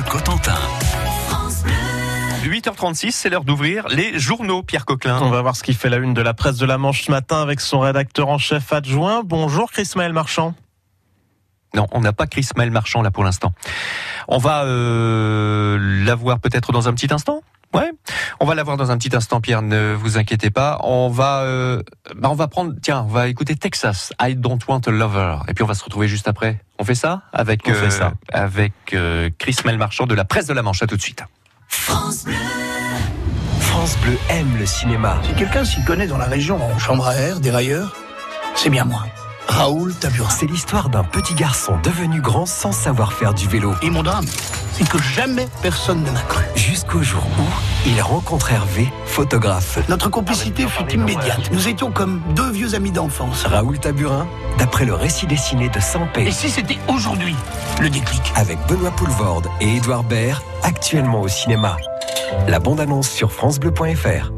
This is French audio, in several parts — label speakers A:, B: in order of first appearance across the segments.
A: Bleu Cotentin.
B: 8h36, c'est l'heure d'ouvrir les journaux, Pierre Coquelin.
C: On va voir ce qui fait la une de la presse de la Manche ce matin avec son rédacteur en chef adjoint. Bonjour Chris Maël Marchand.
B: Non, on n'a pas Chris Maël Marchand là pour l'instant. On va euh, l'avoir peut-être dans un petit instant Ouais, on va l'avoir dans un petit instant, Pierre. Ne vous inquiétez pas. On va, euh, bah on va prendre. Tiens, on va écouter Texas. I don't want a lover. Et puis on va se retrouver juste après. On fait ça avec
C: On fait
B: euh,
C: ça.
B: avec euh, Chris Mel Marchand de la presse de la Manche. À tout de suite.
A: France Bleu aime le cinéma.
D: Si quelqu'un s'y connaît dans la région en chambre à air, dérailleur, c'est bien moi. Raoul Taburin.
A: C'est l'histoire d'un petit garçon devenu grand sans savoir faire du vélo.
D: Et mon drame, c'est que jamais personne ne m'a cru.
A: Jusqu'au jour où il rencontre Hervé, photographe.
D: Notre complicité fut immédiate. Nous étions comme deux vieux amis d'enfance.
A: Raoul Taburin, d'après le récit dessiné de Sampé,
D: Et si c'était aujourd'hui le déclic
A: avec Benoît Poulvorde et Édouard Baird, actuellement au cinéma. La bande-annonce sur FranceBleu.fr.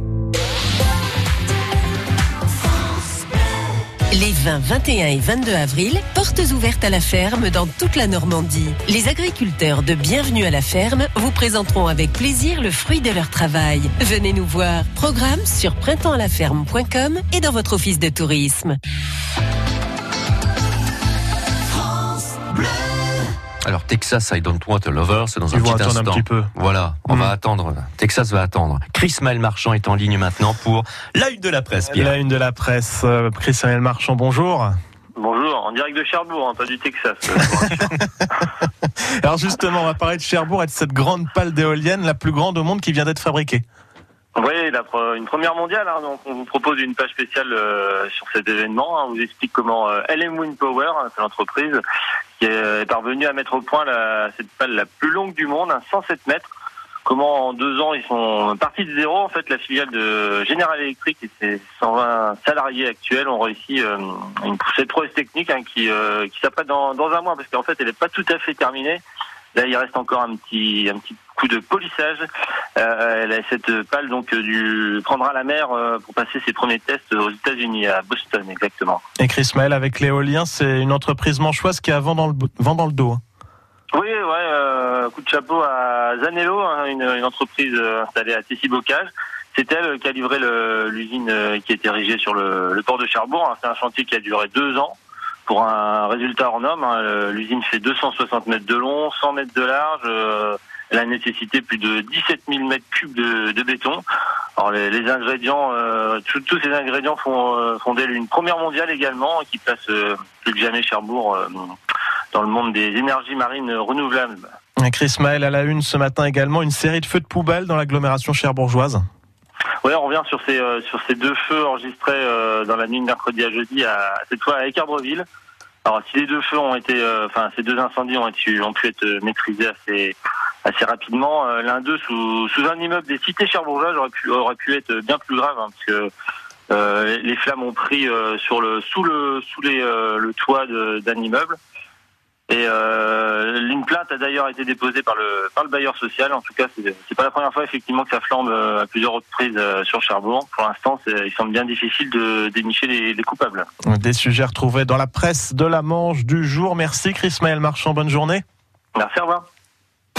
E: Les 20, 21 et 22 avril, portes ouvertes à la ferme dans toute la Normandie. Les agriculteurs de Bienvenue à la ferme vous présenteront avec plaisir le fruit de leur travail. Venez nous voir. Programme sur printemps-à-la-ferme.com et dans votre office de tourisme.
B: Alors Texas, I don't want a lover, c'est dans un
C: Ils vont
B: petit
C: attendre un
B: instant.
C: petit peu.
B: Voilà, on va attendre. Texas va attendre. Chris Maël Marchand est en ligne maintenant pour la une de la presse. Pierre.
C: La une de la presse. euh, Chris Maël Marchand, bonjour.
F: Bonjour, en direct de Cherbourg, hein, pas du Texas. euh.
C: Alors justement, on va parler de Cherbourg et de cette grande pale d'éolienne, la plus grande au monde qui vient d'être fabriquée.
F: Oui, la pre- une première mondiale, hein, donc on vous propose une page spéciale euh, sur cet événement. hein. on vous explique comment euh, LM Wind Power, hein, c'est l'entreprise, qui est, est parvenue à mettre au point la, cette pale la plus longue du monde, hein, 107 mètres. Comment en deux ans ils sont partis de zéro. En fait, la filiale de General Electric et ses 120 salariés actuels ont réussi euh, une, cette prouesse technique hein, qui, euh, qui s'apprête dans, dans un mois parce qu'en fait elle n'est pas tout à fait terminée. Là, il reste encore un petit un petit coup de polissage. Euh, elle a cette pale donc euh, du prendra la mer euh, pour passer ses premiers tests aux États-Unis à Boston exactement.
C: Et Chris Maël avec l'éolien, c'est une entreprise manchoise qui a vent dans le, vent dans le dos. hein.
F: Oui, ouais, euh, coup de chapeau à Zanello, hein, une, une entreprise installée à Tessy-Bocage. C'est elle qui a livré l'usine qui est érigée sur le, le port de Cherbourg. hein. C'est un chantier qui a duré deux ans pour un résultat hors norme. hein. Le- L'usine fait 260 mètres de long, 100 mètres de large. euh, elle a nécessité plus de 17 000 mètres cubes de, de béton. Alors les, les ingrédients, euh, tous- tous ces ingrédients font, euh, font d'elle une première mondiale également, qui place euh, plus que jamais Cherbourg euh, dans le monde des énergies marines renouvelables.
C: Chris Maël à la une ce matin également, une série de feux de poubelle dans l'agglomération cherbourgeoise.
F: Ouais, on revient sur ces sur ces deux feux enregistrés dans la nuit de mercredi à jeudi, à, cette fois à Écarbreville. Alors, si les deux feux ont été, euh, enfin, ces deux incendies ont, été, ont pu être maîtrisés assez assez rapidement, euh, l'un d'eux sous sous un immeuble des cités cherbourgeoises aurait pu aurait pu être bien plus grave, hein, parce que euh, les flammes ont pris euh, sur le sous le sous les euh, le toit d'un immeuble. Et euh, une plainte a d'ailleurs été déposée par le par le bailleur social. En tout cas, c'est pas la première fois effectivement que ça flambe euh, à plusieurs reprises euh, sur Cherbourg. Pour l'instant, il semble bien difficile de dénicher les, les coupables.
C: Des sujets retrouvés dans la presse de la Manche du jour. Merci Chris Maël Marchand, bonne journée.
F: Merci, au revoir.